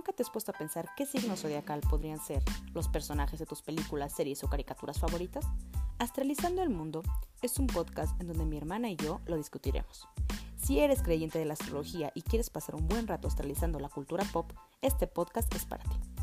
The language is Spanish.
¿Nunca te has puesto a pensar qué signo zodiacal podrían ser los personajes de tus películas, series o caricaturas favoritas? Astralizando el Mundo es un podcast en donde mi hermana y yo lo discutiremos. Si eres creyente de la astrología y quieres pasar un buen rato astralizando la cultura pop, este podcast es para ti.